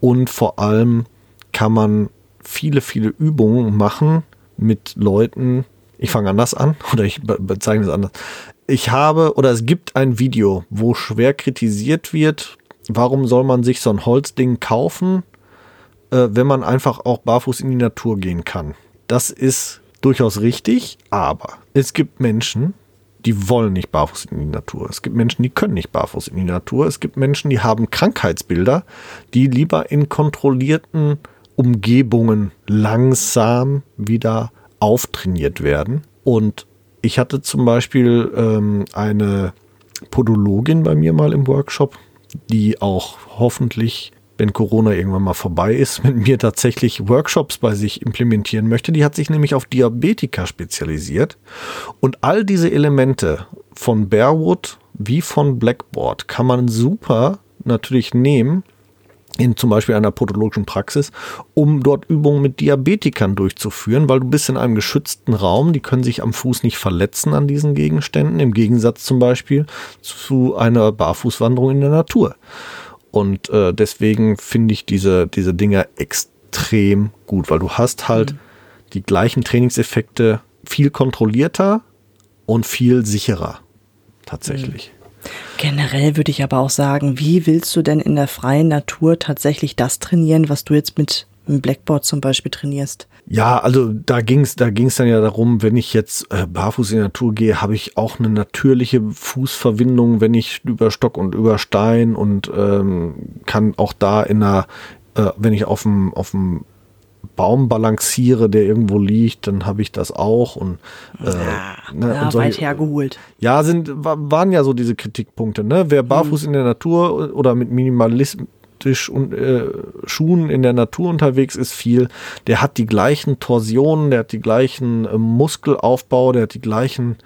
Und vor allem kann man viele, viele Übungen machen mit Leuten. Ich fange anders an oder ich be bezeichne es anders. Ich habe oder es gibt ein Video, wo schwer kritisiert wird, warum soll man sich so ein Holzding kaufen, äh, wenn man einfach auch barfuß in die Natur gehen kann. Das ist durchaus richtig, aber es gibt Menschen, die wollen nicht barfuß in die Natur. Es gibt Menschen, die können nicht barfuß in die Natur. Es gibt Menschen, die haben Krankheitsbilder, die lieber in kontrollierten Umgebungen langsam wieder auftrainiert werden. Und ich hatte zum Beispiel ähm, eine Podologin bei mir mal im Workshop, die auch hoffentlich, wenn Corona irgendwann mal vorbei ist, mit mir tatsächlich Workshops bei sich implementieren möchte. Die hat sich nämlich auf Diabetika spezialisiert. Und all diese Elemente von Bearwood wie von Blackboard kann man super natürlich nehmen in zum Beispiel einer podologischen Praxis, um dort Übungen mit Diabetikern durchzuführen, weil du bist in einem geschützten Raum, die können sich am Fuß nicht verletzen an diesen Gegenständen, im Gegensatz zum Beispiel zu einer Barfußwanderung in der Natur. Und äh, deswegen finde ich diese, diese Dinger extrem gut, weil du hast halt die gleichen Trainingseffekte viel kontrollierter und viel sicherer. Tatsächlich. Generell würde ich aber auch sagen, wie willst du denn in der freien Natur tatsächlich das trainieren, was du jetzt mit einem Blackboard zum Beispiel trainierst? Ja, also da ging's, da ging's dann ja darum, wenn ich jetzt äh, barfuß in die Natur gehe, habe ich auch eine natürliche Fußverbindung, wenn ich über Stock und über Stein und ähm, kann auch da in einer, äh, wenn ich auf dem auf dem Baum balanciere, der irgendwo liegt, dann habe ich das auch und, äh, ne, ja, und solche- weit hergeholt. ja, sind, wa- waren ja so diese Kritikpunkte, ne? Wer barfuß in der Natur oder mit minimalistisch und äh, Schuhen in der Natur unterwegs ist, viel, der hat die gleichen Torsionen, der hat die gleichen äh, Muskelaufbau, der hat die gleichen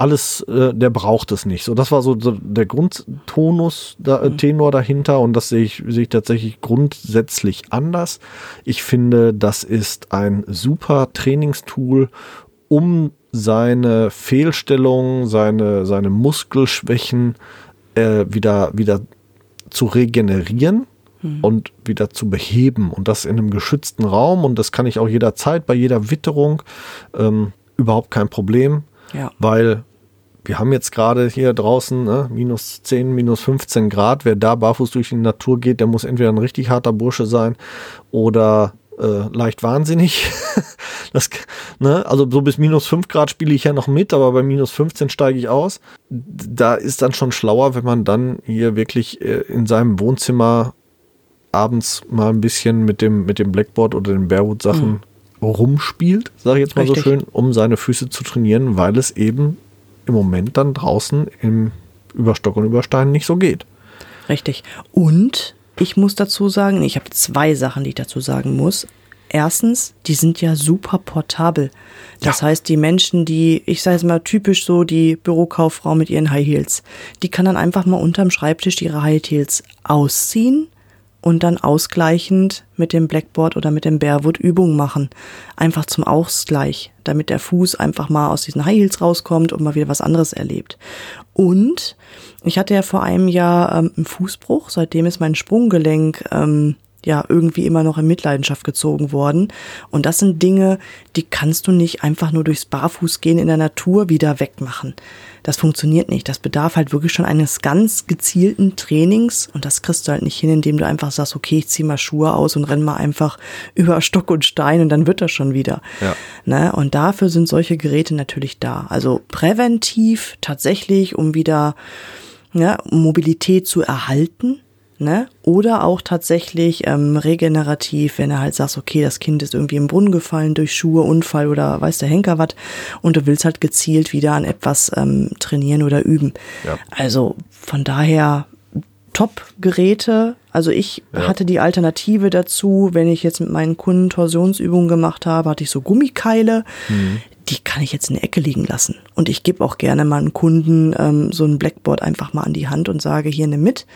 alles, äh, der braucht es nicht. So, das war so, so der Grundtonus, da, äh, Tenor dahinter und das sehe ich, sehe ich tatsächlich grundsätzlich anders. Ich finde, das ist ein super Trainingstool, um seine Fehlstellungen, seine, seine Muskelschwächen äh, wieder, wieder zu regenerieren und wieder zu beheben. Und das in einem geschützten Raum. Und das kann ich auch jederzeit bei jeder Witterung. Ähm, überhaupt kein Problem. Ja. Weil wir haben jetzt gerade hier draußen ne, minus 10, minus 15 Grad. Wer da barfuß durch die Natur geht, der muss entweder ein richtig harter Bursche sein oder äh, leicht wahnsinnig. das, ne, also so bis minus 5 Grad spiele ich ja noch mit, aber bei minus 15 steige ich aus. Da ist dann schon schlauer, wenn man dann hier wirklich äh, in seinem Wohnzimmer abends mal ein bisschen mit dem, mit dem Blackboard oder den Bearwood-Sachen rumspielt, sage ich jetzt mal Richtig. so schön, um seine Füße zu trainieren, weil es eben im Moment dann draußen im über Stock und über Stein nicht so geht. Richtig. Und ich muss dazu sagen, ich habe zwei Sachen, die ich dazu sagen muss. Erstens, die sind ja super portabel. Das heißt, die Menschen, die, ich sage jetzt mal typisch so, die Bürokauffrau mit ihren High Heels, die kann dann einfach mal unterm Schreibtisch ihre High Heels ausziehen und dann ausgleichend mit dem Blackboard oder mit dem Bearwood Übungen machen. Einfach zum Ausgleich, damit der Fuß einfach mal aus diesen High Heels rauskommt und mal wieder was anderes erlebt. Und ich hatte ja vor einem Jahr ähm, einen Fußbruch, seitdem ist mein Sprunggelenk ähm, ja irgendwie immer noch in Mitleidenschaft gezogen worden. Und das sind Dinge, die kannst du nicht einfach nur durchs Barfußgehen in der Natur wieder wegmachen. Das funktioniert nicht. Das bedarf halt wirklich schon eines ganz gezielten Trainings und das kriegst du halt nicht hin, indem du einfach sagst, okay, ich zieh mal Schuhe aus und renn mal einfach über Stock und Stein und dann wird das schon wieder. Ja. Ne? Und dafür sind solche Geräte natürlich da. Also präventiv tatsächlich, um wieder ja, Mobilität zu erhalten. Ne? Oder auch tatsächlich ähm, regenerativ, wenn er halt sagt, okay, das Kind ist irgendwie im Brunnen gefallen durch Schuhe, Unfall oder weiß der Henker was und du willst halt gezielt wieder an etwas ähm, trainieren oder üben. Ja. Also von daher Top-Geräte. Also ich Ja. hatte die Alternative dazu, wenn ich jetzt mit meinen Kunden Torsionsübungen gemacht habe, hatte ich so Gummikeile. Die kann ich jetzt in der Ecke liegen lassen. Und ich gebe auch gerne mal einen Kunden ähm, so ein Blackboard einfach mal an die Hand und sage, hier nimm mit.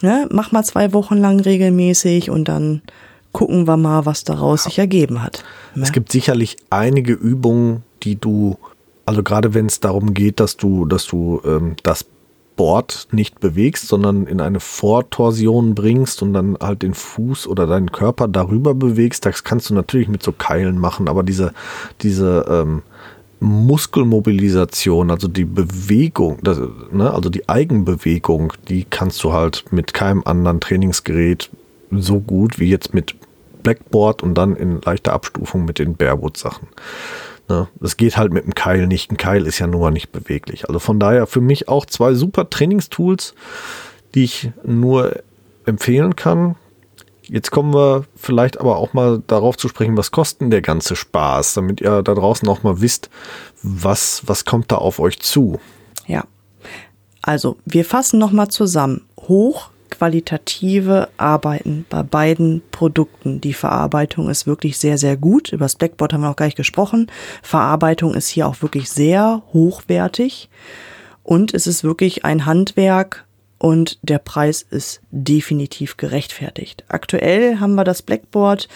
Ne, mach mal zwei Wochen lang regelmäßig und dann gucken wir mal, was daraus sich ergeben hat. Ne? Es gibt sicherlich einige Übungen, die du, also gerade wenn es darum geht, dass du, dass du ähm, das Board nicht bewegst, sondern in eine Vortorsion bringst und dann halt den Fuß oder deinen Körper darüber bewegst, das kannst du natürlich mit so Keilen machen, aber diese, diese ähm, Muskelmobilisation, also die Bewegung, das, ne, also die Eigenbewegung, die kannst du halt mit keinem anderen Trainingsgerät so gut wie jetzt mit Blackboard und dann in leichter Abstufung mit den Barewood-Sachen. Ne, das geht halt mit dem Keil nicht. Ein Keil ist ja nun mal nicht beweglich. Also von daher für mich auch zwei super Trainingstools, die ich nur empfehlen kann. Jetzt kommen wir vielleicht aber auch mal darauf zu sprechen, was kostet denn der ganze Spaß, damit ihr da draußen auch mal wisst, was, was kommt da auf euch zu. Ja. Also, wir fassen nochmal zusammen. Hochqualitative Arbeiten bei beiden Produkten. Die Verarbeitung ist wirklich sehr, sehr gut. Über das Blackboard haben wir noch gar nicht gesprochen. Verarbeitung ist hier auch wirklich sehr hochwertig. Und es ist wirklich ein Handwerk und der Preis ist definitiv gerechtfertigt. Aktuell haben wir das Blackboard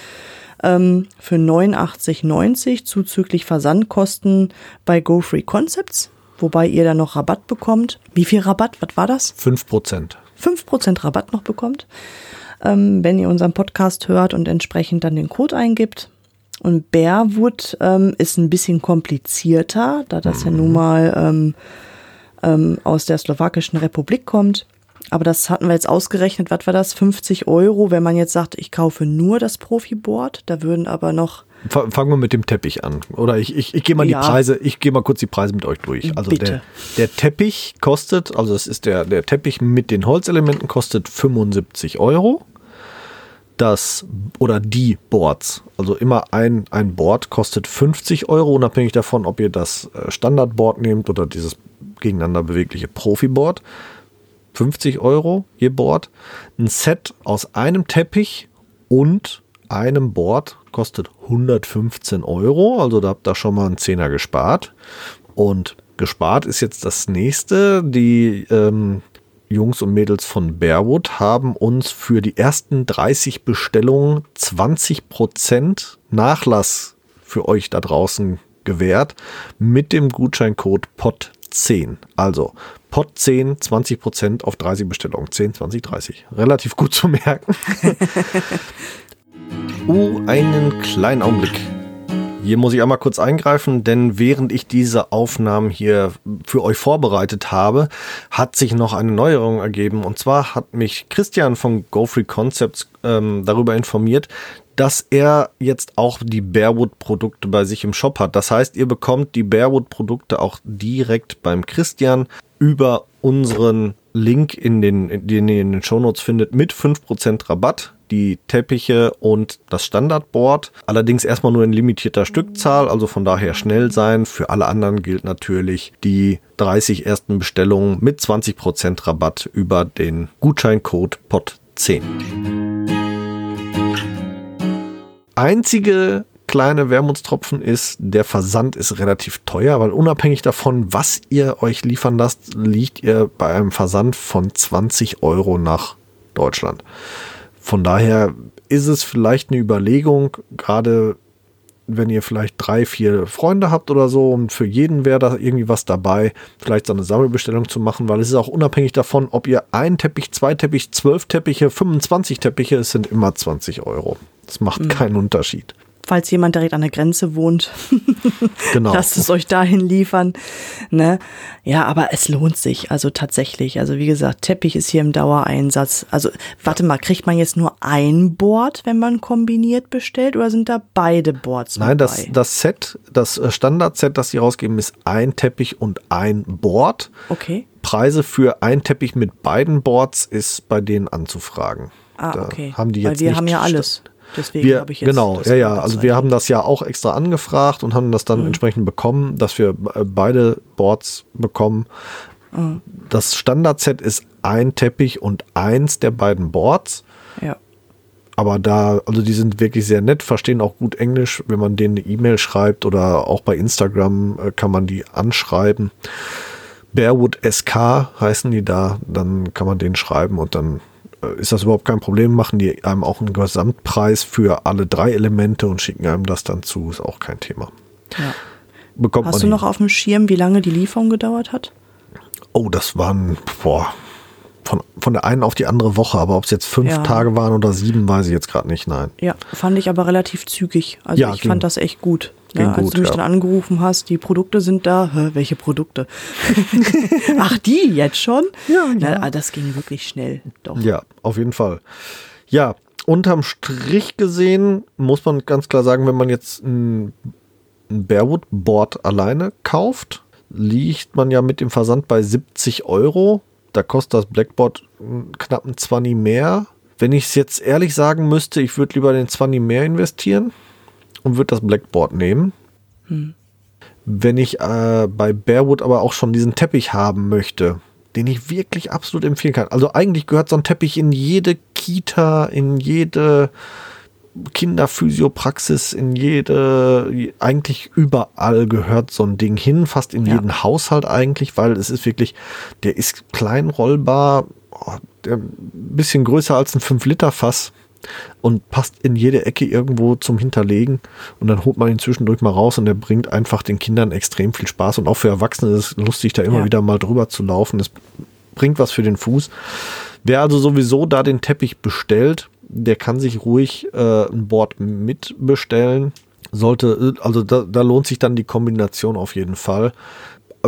ähm, für 89,90 zuzüglich Versandkosten bei GoFree Concepts, wobei ihr dann noch Rabatt bekommt. Wie viel Rabatt? Was war das? 5%. 5% Rabatt noch bekommt, ähm, wenn ihr unseren Podcast hört und entsprechend dann den Code eingibt. Und Bearwood ähm, ist ein bisschen komplizierter, da das ja nun mal ähm, aus der Slowakischen Republik kommt. Aber das hatten wir jetzt ausgerechnet, was war das? 50 Euro, wenn man jetzt sagt, ich kaufe nur das Profiboard. Da würden aber noch Fa- Fangen wir mit dem Teppich an. Oder ich, ich, ich gehe mal Ja. die Preise, ich gehe mal kurz die Preise mit euch durch. Also Bitte. der, der Teppich kostet, also es ist der, der Teppich mit den Holzelementen kostet 75 Euro. Das oder die Boards, also immer ein, ein Board kostet 50 Euro, unabhängig davon, ob ihr das äh, Standardboard nehmt oder dieses gegeneinander bewegliche Profiboard. 50 Euro je Board. Ein Set aus einem Teppich und einem Board kostet 115 Euro. Also da habt ihr schon mal einen Zehner gespart. Und gespart ist jetzt das nächste. Die ähm, Jungs und Mädels von Bearwood haben uns für die ersten 30 Bestellungen 20% Nachlass für euch da draußen gewährt mit dem Gutscheincode POT10. Also POT10, 20% auf 30 Bestellungen. 10, 20, 30. Relativ gut zu merken. Oh, einen kleinen Augenblick. Hier muss ich einmal kurz eingreifen, denn während ich diese Aufnahmen hier für euch vorbereitet habe, hat sich noch eine Neuerung ergeben. Und zwar hat mich Christian von GoFree Concepts ähm, darüber informiert, dass er jetzt auch die Bearwood-Produkte bei sich im Shop hat. Das heißt, ihr bekommt die Bearwood-Produkte auch direkt beim Christian über unseren Link in den, den ihr in den Shownotes findet mit 5% Rabatt die Teppiche und das Standardboard. Allerdings erstmal nur in limitierter Stückzahl, also von daher schnell sein. Für alle anderen gilt natürlich die 30 ersten Bestellungen mit 20% Rabatt über den Gutscheincode POT10. Einzige kleine Wermutstropfen ist, der Versand ist relativ teuer, weil unabhängig davon, was ihr euch liefern lasst, liegt ihr bei einem Versand von 20 Euro nach Deutschland. Von daher ist es vielleicht eine Überlegung, gerade wenn ihr vielleicht drei, vier Freunde habt oder so und für jeden wäre da irgendwie was dabei, vielleicht so eine Sammelbestellung zu machen, weil es ist auch unabhängig davon, ob ihr ein Teppich, zwei Teppich, zwölf Teppiche, 25 Teppiche, es sind immer 20 Euro. Das macht keinen Unterschied. Falls jemand direkt an der Grenze wohnt, Genau. Lasst es euch dahin liefern. Ne? Ja, aber es lohnt sich. Also tatsächlich. Also wie gesagt, Teppich ist hier im Dauereinsatz. Also warte mal, kriegt man jetzt nur ein Board, wenn man kombiniert bestellt, oder sind da beide Boards Nein, das, dabei? das Set, das äh, Standard-Set, das sie rausgeben, ist ein Teppich und ein Board. Okay. Preise für ein Teppich mit beiden Boards ist bei denen anzufragen. Ah, Da okay. Haben die Weil jetzt wir nicht haben ja alles. Deswegen habe ich jetzt genau, ja, ja. Also wir haben das ja auch extra angefragt und haben das Mhm. dann entsprechend bekommen, dass wir äh, beide Boards bekommen. Mhm. Das Standard-Set ist ein Teppich und eins der beiden Boards. Ja. Aber da, also die sind wirklich sehr nett, verstehen auch gut Englisch. Wenn man denen eine E-Mail schreibt oder auch bei Instagram äh, kann man die anschreiben. Bearwood SK heißen die da, dann kann man denen schreiben und dann ist das überhaupt kein Problem. Machen die einem auch einen Gesamtpreis für alle drei Elemente und schicken einem das dann zu, ist auch kein Thema. ja. Bekommt Hast du hin. noch auf dem Schirm, wie lange die Lieferung gedauert hat? Oh, das waren, boah, von, von der einen auf die andere Woche, aber ob es jetzt fünf Ja. Tage waren oder sieben, weiß ich jetzt gerade nicht, nein. Ja, fand ich aber relativ zügig. Also Ja, ich ging- fand das echt gut. ging Ne, als gut, du mich ja. dann angerufen hast, die Produkte sind da. Hä, welche Produkte? Ach, die jetzt schon? Ja, Na, ja. ah, das ging wirklich schnell. Doch. Ja, auf jeden Fall. Ja, unterm Strich gesehen muss man ganz klar sagen, wenn man jetzt ein, ein Bearwood Board alleine kauft, liegt man ja mit dem Versand bei 70 Euro. Da kostet das Blackboard einen knappen 20 mehr. Wenn ich es jetzt ehrlich sagen müsste, ich würde lieber den 20 mehr investieren und würde das Blackboard nehmen. Wenn ich äh, bei Bearwood aber auch schon diesen Teppich haben möchte, den ich wirklich absolut empfehlen kann. Also eigentlich gehört so ein Teppich in jede Kita, in jede Kinderphysiopraxis, in jede, eigentlich überall gehört so ein Ding hin, fast in Ja. jeden Haushalt eigentlich, weil es ist wirklich, der ist klein rollbar, oh, der ein bisschen größer als ein 5-Liter-Fass und passt in jede Ecke irgendwo zum Hinterlegen und dann holt man ihn zwischendurch mal raus und der bringt einfach den Kindern extrem viel Spaß und auch für Erwachsene ist es lustig, da immer Ja. wieder mal drüber zu laufen. Es bringt was für den Fuß. Wer also sowieso da den Teppich bestellt, der kann sich ruhig äh, ein Board mitbestellen. Sollte, also da, da lohnt sich dann die Kombination auf jeden Fall.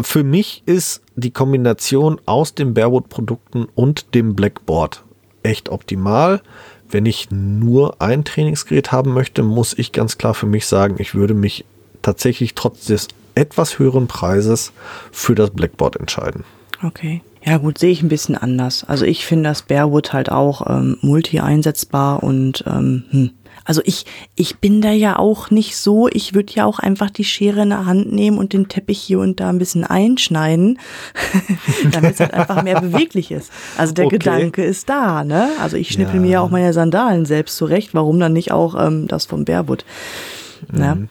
Für mich ist die Kombination aus den Bearwood-Produkten und dem Blackboard echt optimal. Wenn ich nur ein Trainingsgerät haben möchte, muss ich ganz klar für mich sagen, ich würde mich tatsächlich trotz des etwas höheren Preises für das Blackboard entscheiden. Okay. Ja gut, sehe ich ein bisschen anders. Also ich finde das Bearwood halt auch ähm, multi einsetzbar und ähm, hm. also ich ich bin da ja auch nicht so. Ich würde ja auch einfach die Schere in der Hand nehmen und den Teppich hier und da ein bisschen einschneiden, damit es halt einfach mehr beweglich ist. Also der Okay. Gedanke ist da, ne? Also ich schnippel Ja. mir ja auch meine Sandalen selbst zurecht. Warum dann nicht auch ähm, das vom Bearwood? Ne?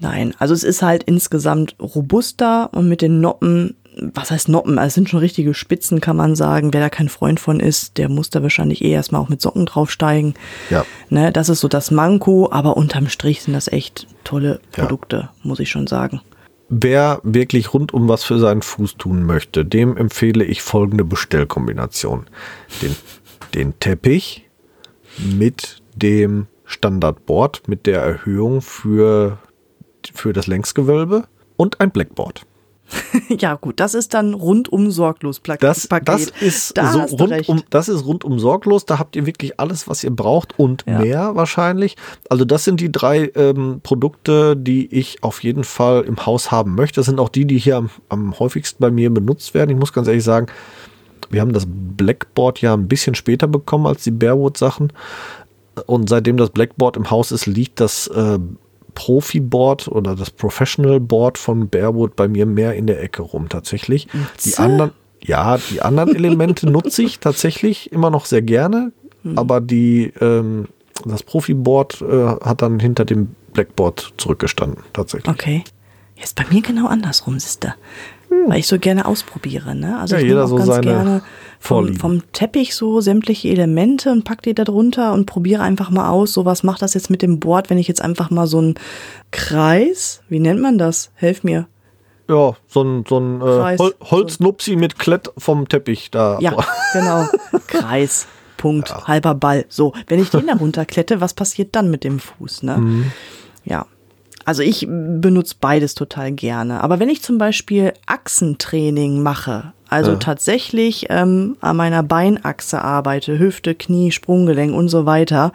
Nein, also es ist halt insgesamt robuster und mit den Noppen, was heißt Noppen? Also es sind schon richtige Spitzen, kann man sagen. Wer da kein Freund von ist, der muss da wahrscheinlich eh erstmal auch mit Socken draufsteigen. Ja. Ne, das ist so das Manko, aber unterm Strich sind das echt tolle Ja. Produkte, muss ich schon sagen. Wer wirklich rundum was für seinen Fuß tun möchte, dem empfehle ich folgende Bestellkombination. Den, den Teppich mit dem Standardboard, mit der Erhöhung für, für das Längsgewölbe und ein Blackboard. ja, gut, das ist dann rundum sorglos Paket. Das, das ist Da so rundum, das ist rundum sorglos. Da habt ihr wirklich alles, was ihr braucht und Ja. mehr wahrscheinlich. Also das sind die drei ähm, Produkte, die ich auf jeden Fall im Haus haben möchte. Das sind auch die, die hier am, am häufigsten bei mir benutzt werden. Ich muss ganz ehrlich sagen, wir haben das Blackboard ja ein bisschen später bekommen als die Bearwood-Sachen. Und seitdem das Blackboard im Haus ist, liegt das äh, Profi-Board oder das Professional-Board von Bearwood bei mir mehr in der Ecke rum tatsächlich. Die Zäh. anderen, ja, die anderen Elemente nutze ich tatsächlich immer noch sehr gerne, aber die, ähm, das Profi-Board äh, hat dann hinter dem Blackboard zurückgestanden, tatsächlich. Okay. Jetzt bei mir genau andersrum, siehste. Weil ich so gerne ausprobiere, ne? Also Ja, ich jeder auch so ganz gerne vom, vom Teppich so sämtliche Elemente und pack die da drunter und probiere einfach mal aus, so was macht das jetzt mit dem Board, wenn ich jetzt einfach mal so einen Kreis, wie nennt man das? Helf mir. Ja, so ein, so ein äh. Hol Holznupsi mit Klett vom Teppich da. Ja, genau. Kreis. Punkt. Halber Ball. So, wenn ich den da runterklette, was passiert dann mit dem Fuß, ne? Mhm. Ja. Also ich benutze beides total gerne. Aber wenn ich zum Beispiel Achsentraining mache, also Ja. tatsächlich ähm, an meiner Beinachse arbeite, Hüfte, Knie, Sprunggelenk und so weiter,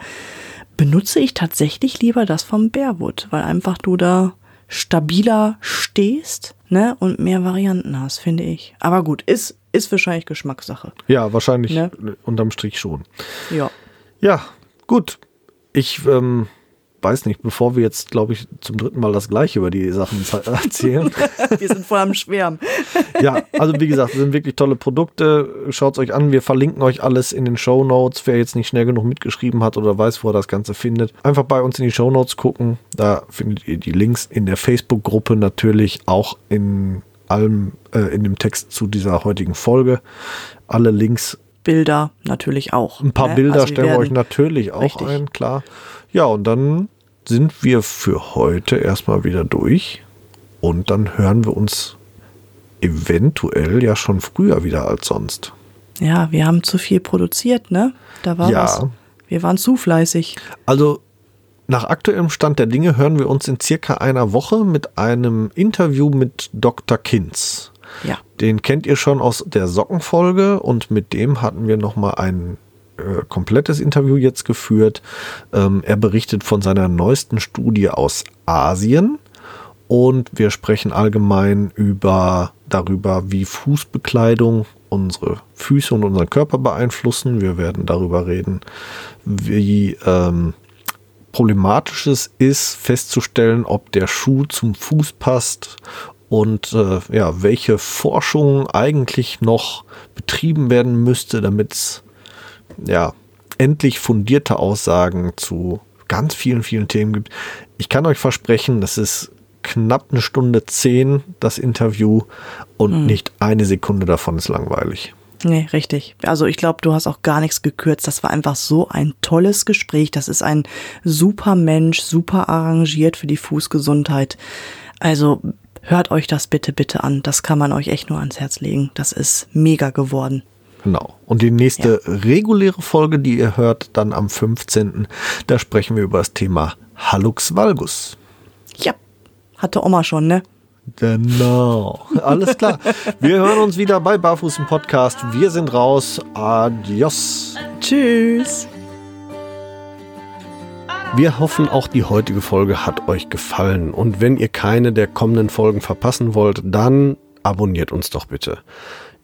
benutze ich tatsächlich lieber das vom Bearwood, weil einfach du da stabiler stehst ne, und mehr Varianten hast, finde ich. Aber gut, ist, ist wahrscheinlich Geschmackssache. Ja, wahrscheinlich Ne? unterm Strich schon. Ja. Ja, gut. Ich ähm, weiß nicht, bevor wir jetzt, glaube ich, zum dritten Mal das gleiche über die Sachen ze- erzählen. Wir sind voll am Schwärmen. ja, also wie gesagt, das sind wirklich tolle Produkte. Schaut euch an. Wir verlinken euch alles in den Show Notes. Wer jetzt nicht schnell genug mitgeschrieben hat oder weiß, wo er das Ganze findet, einfach bei uns in die Show Notes gucken. Da findet ihr die Links in der Facebook-Gruppe natürlich auch in allem, äh, in dem Text zu dieser heutigen Folge. Alle Links Bilder natürlich auch. Ein paar ne? Bilder Also stellen wir euch natürlich auch Richtig. ein, klar. Ja, und dann sind wir für heute erstmal wieder durch. Und dann hören wir uns eventuell ja schon früher wieder als sonst. Ja, wir haben zu viel produziert, ne? Da war Ja. was. Wir waren zu fleißig. Also nach aktuellem Stand der Dinge hören wir uns in circa einer Woche mit einem Interview mit Dr. Kinz. Ja. Den kennt ihr schon aus der Sockenfolge und mit dem hatten wir noch mal ein äh, komplettes Interview jetzt geführt. Ähm, er berichtet von seiner neuesten Studie aus Asien und wir sprechen allgemein über darüber, wie Fußbekleidung unsere Füße und unseren Körper beeinflussen. Wir werden darüber reden, wie ähm, problematisch es ist, festzustellen, ob der Schuh zum Fuß passt und äh, ja, welche Forschung eigentlich noch betrieben werden müsste, damit es ja endlich fundierte Aussagen zu ganz vielen, vielen Themen gibt. Ich kann euch versprechen, das ist knapp eine Stunde zehn, das Interview, und nicht eine Sekunde davon ist langweilig. Nee, richtig. Also ich glaube, du hast auch gar nichts gekürzt. Das war einfach so ein tolles Gespräch. Das ist ein super Mensch, super arrangiert für die Fußgesundheit. Also hört euch das bitte, bitte an. Das kann man euch echt nur ans Herz legen. Das ist mega geworden. Genau. Und die nächste reguläre Folge, die ihr hört, dann am 15., da sprechen wir über das Thema Hallux valgus. Ja, hatte Oma schon, ne? Genau. Alles klar. Wir hören uns wieder bei Barfuß im Podcast. Wir sind raus. Adios. Tschüss. Wir hoffen, auch die heutige Folge hat euch gefallen. Und wenn ihr keine der kommenden Folgen verpassen wollt, dann abonniert uns doch bitte.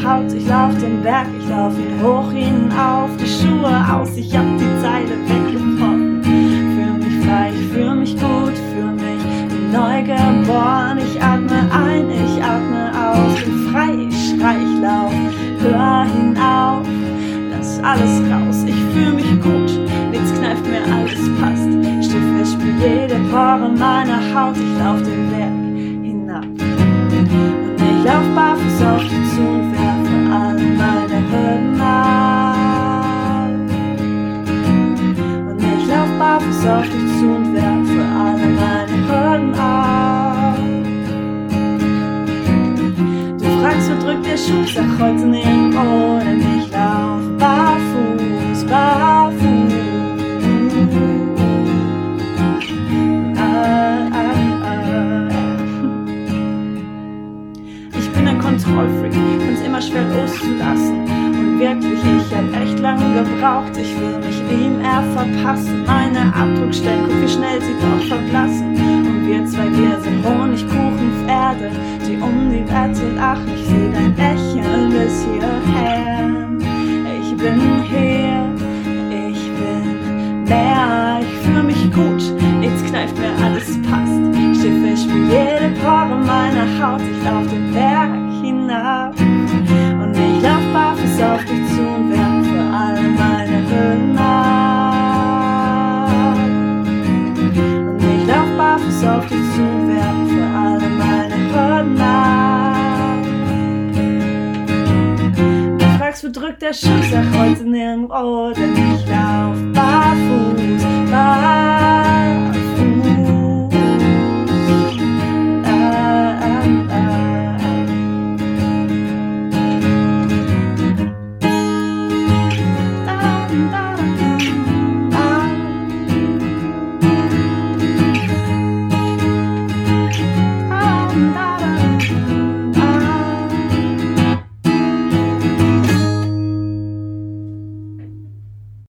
Auf Haut. Ich lauf den Berg, ich lauf ihn hoch hinauf, die Schuhe aus, ich hab die Zeile weggebrochen. Fühl mich frei, ich fühl mich gut, fühl mich neu geboren. Ich atme ein, ich atme aus, bin frei, ich schrei, ich lauf, hör hinauf, lass alles raus, ich fühl mich gut, nichts kneift mir, alles passt, steh fest, spür jede Pore meiner Haut, ich lauf den Berg hinab. Ich lauf barfuß auf dich zu barfuß auf dich zu und werfe alle meine Hürden ab. Du fragst, wo drückt der Schuh, sag heute nirgendwo, denn ich lauf barfuß, barfuß. Ah, ah, ah. Ich bin ein Kontrollfreak, find's immer schwer loszulassen. Wirklich, ich hab echt lange gebraucht. Ich will mich ihm eher verpassen. Meine Abdruckstellen, guck wie schnell sie doch verblassen. Und wir zwei, wir sind Honigkuchenpferde, die um die Wette lachen. Ich seh dein Lächeln bis hierher. Ich bin hier, ich bin mehr, ich fühle mich gut, nichts kneift mir, alles passt. Steh fest wie jede Pore meiner Haut, ich lauf den Berg hinab. Barfuß auf dich zu und werfe alle meine Hüllen ab. Und ich lauf barfuß auf dich zu und werfe alle meine Hüllen ab. Du fragst, wo drückt der Schuh, sag heute nirgendwo, denn ich lauf barfuß, barfuß.